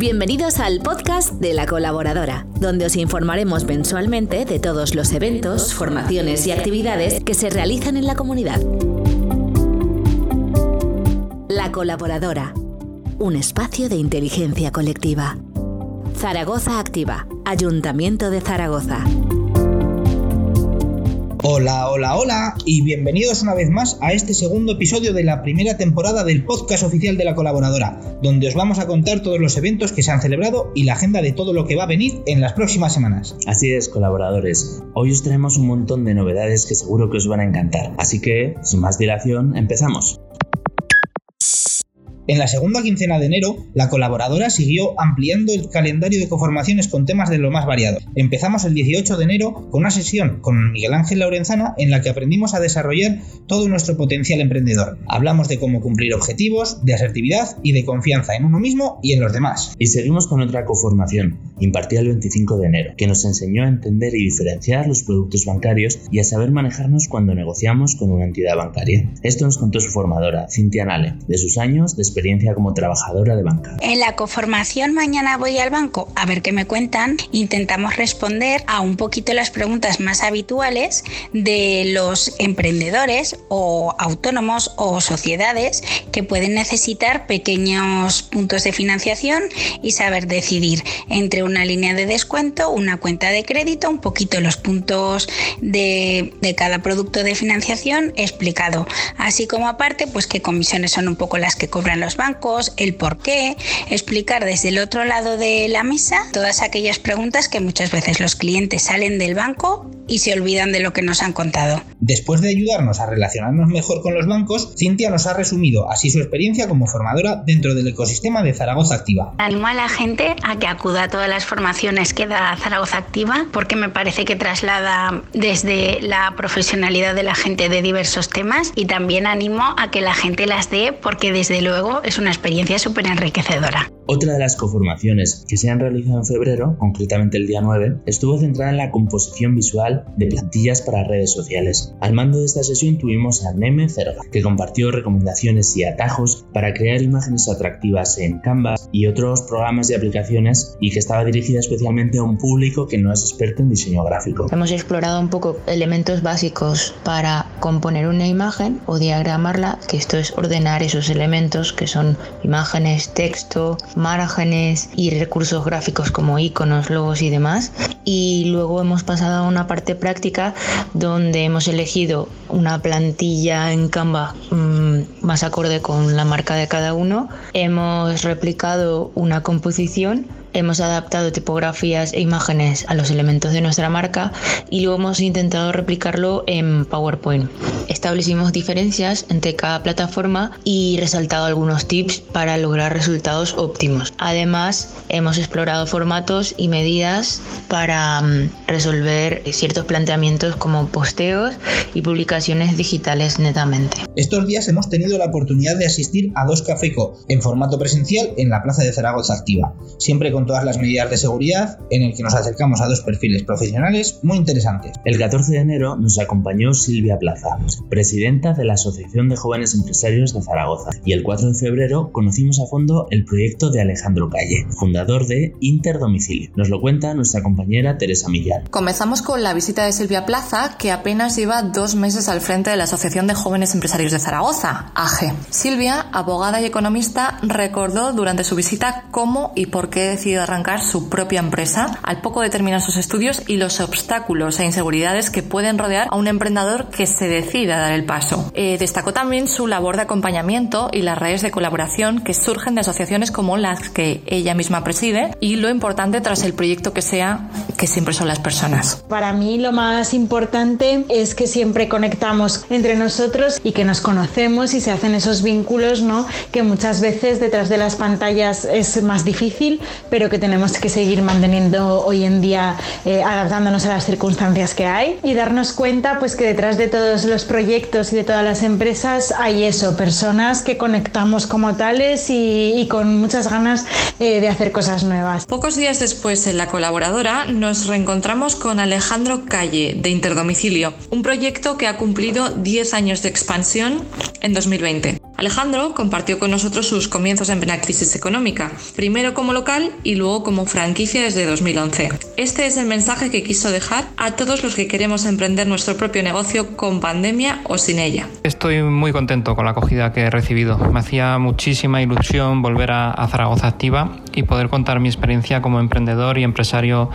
Bienvenidos al podcast de la colaboradora, donde os informaremos mensualmente de todos los eventos, formaciones y actividades que se realizan en la comunidad. La colaboradora, un espacio de inteligencia colectiva. Zaragoza Activa, Ayuntamiento de Zaragoza. Hola, hola, hola y bienvenidos una vez más a este segundo episodio de la primera temporada del podcast oficial de la colaboradora, donde os vamos a contar todos los eventos que se han celebrado y la agenda de todo lo que va a venir en las próximas semanas. Así es, colaboradores. Hoy os traemos un montón de novedades que seguro que os van a encantar. Así que, sin más dilación, empezamos. En la segunda quincena de enero, la colaboradora siguió ampliando el calendario de conformaciones con temas de lo más variado. Empezamos el 18 de enero con una sesión con Miguel Ángel Laurenzana en la que aprendimos a desarrollar todo nuestro potencial emprendedor. Hablamos de cómo cumplir objetivos, de asertividad y de confianza en uno mismo y en los demás. Y seguimos con otra coformación, impartida el 25 de enero, que nos enseñó a entender y diferenciar los productos bancarios y a saber manejarnos cuando negociamos con una entidad bancaria. Esto nos contó su formadora, Cintia Nale, de sus años de como trabajadora de banca. En la coformación Mañana voy al banco a ver qué me cuentan, intentamos responder a un poquito las preguntas más habituales de los emprendedores o autónomos o sociedades que pueden necesitar pequeños puntos de financiación y saber decidir entre una línea de descuento, una cuenta de crédito, un poquito los puntos de, de cada producto de financiación explicado. Así como aparte, pues qué comisiones son un poco las que cobran los bancos, el por qué, explicar desde el otro lado de la mesa todas aquellas preguntas que muchas veces los clientes salen del banco y se olvidan de lo que nos han contado. Después de ayudarnos a relacionarnos mejor con los bancos, Cintia nos ha resumido así su experiencia como formadora dentro del ecosistema de Zaragoza Activa. Animo a la gente a que acuda a todas las formaciones que da Zaragoza Activa porque me parece que traslada desde la profesionalidad de la gente de diversos temas y también animo a que la gente las dé porque desde luego es una experiencia súper enriquecedora. Otra de las coformaciones que se han realizado en febrero, concretamente el día 9, estuvo centrada en la composición visual de plantillas para redes sociales. Al mando de esta sesión tuvimos a Neme Cerga, que compartió recomendaciones y atajos para crear imágenes atractivas en Canva y otros programas de aplicaciones y que estaba dirigida especialmente a un público que no es experto en diseño gráfico. Hemos explorado un poco elementos básicos para componer una imagen o diagramarla, que esto es ordenar esos elementos que son imágenes, texto, márgenes y recursos gráficos como iconos, logos y demás. Y luego hemos pasado a una parte práctica donde hemos elegido una plantilla en Canva mmm, más acorde con la marca de cada uno. Hemos replicado una composición hemos adaptado tipografías e imágenes a los elementos de nuestra marca y luego hemos intentado replicarlo en PowerPoint. Establecimos diferencias entre cada plataforma y resaltado algunos tips para lograr resultados óptimos. Además, hemos explorado formatos y medidas para mm, resolver ciertos planteamientos como posteos y publicaciones digitales netamente. Estos días hemos tenido la oportunidad de asistir a dos Cafeco en formato presencial en la Plaza de Zaragoza Activa, siempre con con todas las medidas de seguridad, en el que nos acercamos a dos perfiles profesionales muy interesantes. El 14 de enero nos acompañó Silvia Plaza, presidenta de la Asociación de Jóvenes Empresarios de Zaragoza, y el 4 de febrero conocimos a fondo el proyecto de Alejandro Calle, fundador de Interdomicilio. Nos lo cuenta nuestra compañera Teresa Millán. Comenzamos con la visita de Silvia Plaza, que apenas lleva dos meses al frente de la Asociación de Jóvenes Empresarios de Zaragoza, AGE. Silvia, abogada y economista, recordó durante su visita cómo y por qué decidió arrancar su propia empresa al poco de terminar sus estudios y los obstáculos e inseguridades que pueden rodear a un emprendedor que se decida a dar el paso. Eh, destacó también su labor de acompañamiento y las redes de colaboración que surgen de asociaciones como las que ella misma preside y lo importante tras el proyecto que sea, que siempre son las personas. Para mí lo más importante es que siempre conectamos entre nosotros y que nos conocemos y se hacen esos vínculos, ¿no? Que muchas veces detrás de las pantallas es más difícil, pero pero que tenemos que seguir manteniendo hoy en día eh, adaptándonos a las circunstancias que hay y darnos cuenta pues que detrás de todos los proyectos y de todas las empresas hay eso, personas que conectamos como tales y, con muchas ganas eh, de hacer cosas nuevas. Pocos días después en la colaboradora nos reencontramos con Alejandro Calle de Interdomicilio, un proyecto que ha cumplido 10 años de expansión en 2020. Alejandro compartió con nosotros sus comienzos en plena crisis económica, primero como local y luego como franquicia desde 2011. Este es el mensaje que quiso dejar a todos los que queremos emprender nuestro propio negocio con pandemia o sin ella. Estoy muy contento con la acogida que he recibido. Me hacía muchísima ilusión volver a, a Zaragoza Activa y poder contar mi experiencia como emprendedor y empresario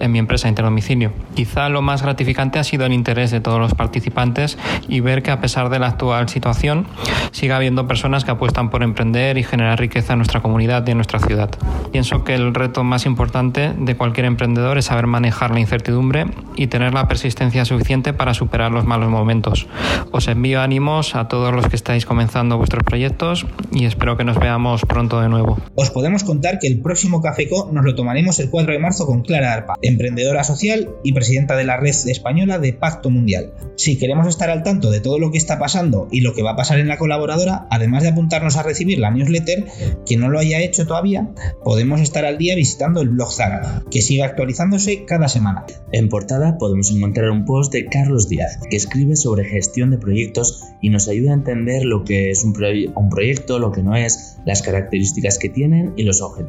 en mi empresa Interdomicilio. Quizá lo más gratificante ha sido el interés de todos los participantes y ver que a pesar de la actual situación sigue habiendo personas que apuestan por emprender y generar riqueza en nuestra comunidad y en nuestra ciudad. Pienso que el reto más importante de cualquier emprendedor es saber manejar la incertidumbre y tener la persistencia suficiente para superar los malos momentos. Os envío ánimos a todos los que estáis comenzando vuestros proyectos y espero que nos veamos pronto de nuevo. Os podemos contar que el próximo Cafeco nos lo tomaremos el 4 de marzo con Clara Arpa, emprendedora social y presidenta de la red española de Pacto Mundial. Si queremos estar al tanto de todo lo que está pasando y lo que va a pasar en la colaboradora, además de apuntarnos a recibir la newsletter, quien no lo haya hecho todavía, podemos estar al día visitando el blog Zara, que sigue actualizándose cada semana. En portada podemos encontrar un post de Carlos Díaz, que escribe sobre gestión de proyectos y nos ayuda a entender lo que es un, proye un proyecto, lo que no es, las características que tienen y los objetivos.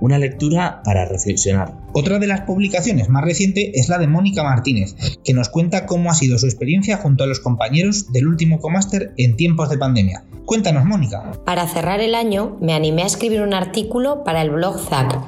Una lectura para reflexionar. Otra de las publicaciones más reciente es la de Mónica Martínez, que nos cuenta cómo ha sido su experiencia junto a los compañeros del último Comaster en tiempos de pandemia. Cuéntanos, Mónica. Para cerrar el año, me animé a escribir un artículo para el blog ZAC.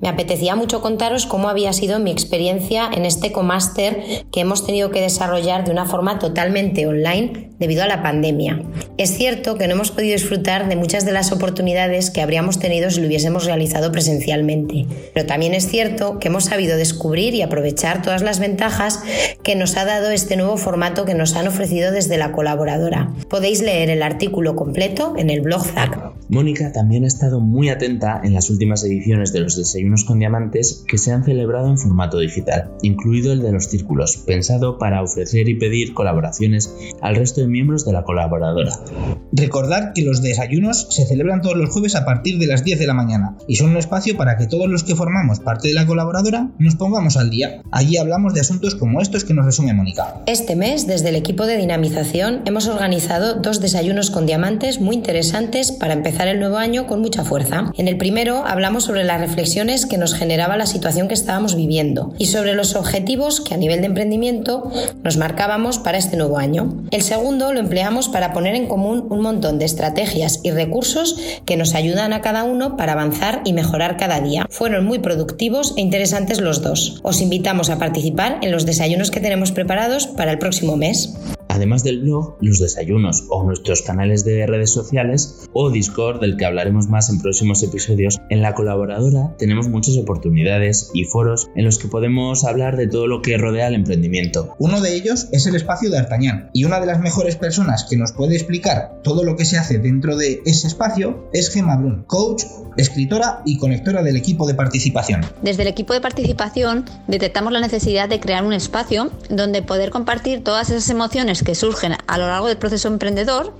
Me apetecía mucho contaros cómo había sido mi experiencia en este Comaster que hemos tenido que desarrollar de una forma totalmente online debido a la pandemia. Es cierto que no hemos podido disfrutar de muchas de las oportunidades que habríamos tenido si lo hubiésemos realizado presencialmente, pero también es cierto que hemos sabido descubrir y aprovechar todas las ventajas que nos ha dado este nuevo formato que nos han ofrecido desde la colaboradora. Podéis leer el artículo completo en el blog ZAC. Mónica también ha estado muy atenta en las últimas ediciones de los desayunos con diamantes que se han celebrado en formato digital, incluido el de los círculos, pensado para ofrecer y pedir colaboraciones al resto de miembros de la colaboradora. Recordad que los desayunos se celebran todos los jueves a partir de las 10 de la mañana y son un espacio para que todos los que formamos parte de la colaboradora nos pongamos al día. Allí hablamos de asuntos como estos que nos resume Mónica. Este mes, desde el equipo de dinamización, hemos organizado dos desayunos con diamantes muy interesantes para empezar el nuevo año con mucha fuerza. En el primero hablamos sobre las reflexiones que nos generaba la situación que estábamos viviendo y sobre los objetivos que a nivel de emprendimiento nos marcábamos para este nuevo año. El segundo lo empleamos para poner en común un montón de estrategias y recursos que nos ayudan a cada uno para avanzar y mejorar cada día. Fueron muy productivos e interesantes los dos. Os invitamos a participar en los desayunos que tenemos preparados para el próximo mes. Además del blog, los desayunos o nuestros canales de redes sociales o Discord del que hablaremos más en próximos episodios, en la colaboradora tenemos muchas oportunidades y foros en los que podemos hablar de todo lo que rodea el emprendimiento. Uno de ellos es el espacio de Artañán y una de las mejores personas que nos puede explicar todo lo que se hace dentro de ese espacio es Gemma Brun, coach, escritora y conectora del equipo de participación. Desde el equipo de participación detectamos la necesidad de crear un espacio donde poder compartir todas esas emociones que surgen a lo largo del proceso emprendedor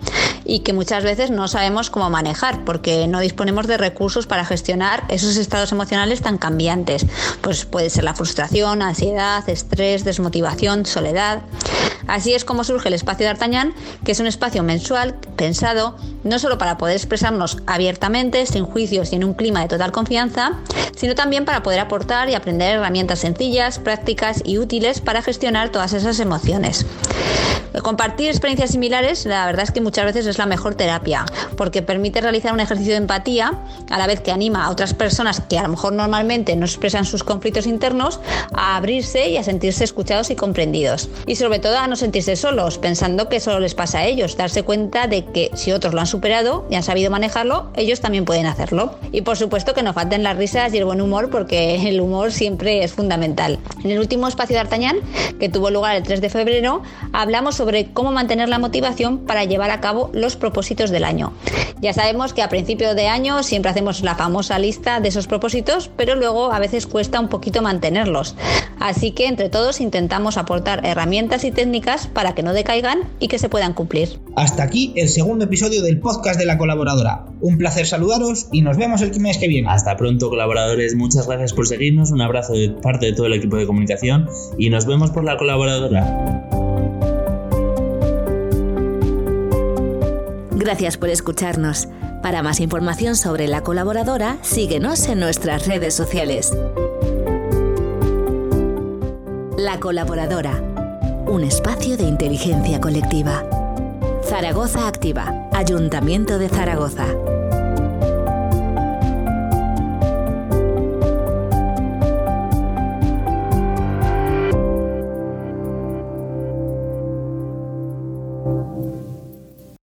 y que muchas veces no sabemos cómo manejar porque no disponemos de recursos para gestionar esos estados emocionales tan cambiantes. Pues puede ser la frustración, ansiedad, estrés, desmotivación, soledad. Así es como surge el espacio de Artañán, que es un espacio mensual pensado no solo para poder expresarnos abiertamente, sin juicios y en un clima de total confianza, sino también para poder aportar y aprender herramientas sencillas, prácticas y útiles para gestionar todas esas emociones. Compartir experiencias similares, la verdad es que muchas veces es la mejor terapia, porque permite realizar un ejercicio de empatía, a la vez que anima a otras personas que a lo mejor normalmente no expresan sus conflictos internos, a abrirse y a sentirse escuchados y comprendidos. Y sobre todo a no sentirse solos, pensando que solo les pasa a ellos, darse cuenta de que si otros lo han superado y han sabido manejarlo, ellos también pueden hacerlo. Y por supuesto que no falten las risas y el buen humor, porque el humor siempre es fundamental. En el último espacio de Artañán, que tuvo lugar el 3 de febrero, hablamos sobre cómo mantener la motivación para llevar a cabo los propósitos del año. Ya sabemos que a principio de año siempre hacemos la famosa lista de esos propósitos, pero luego a veces cuesta un poquito mantenerlos. Así que entre todos intentamos aportar herramientas y técnicas para que no decaigan y que se puedan cumplir. Hasta aquí el segundo episodio del podcast de la colaboradora. Un placer saludaros y nos vemos el mes que viene. Hasta pronto colaboradores, muchas gracias por seguirnos, un abrazo de parte de todo el equipo de comunicación y nos vemos por la colaboradora. Gracias por escucharnos. Para más información sobre la colaboradora, síguenos en nuestras redes sociales. La colaboradora. Un espacio de inteligencia colectiva. Zaragoza Activa. Ayuntamiento de Zaragoza.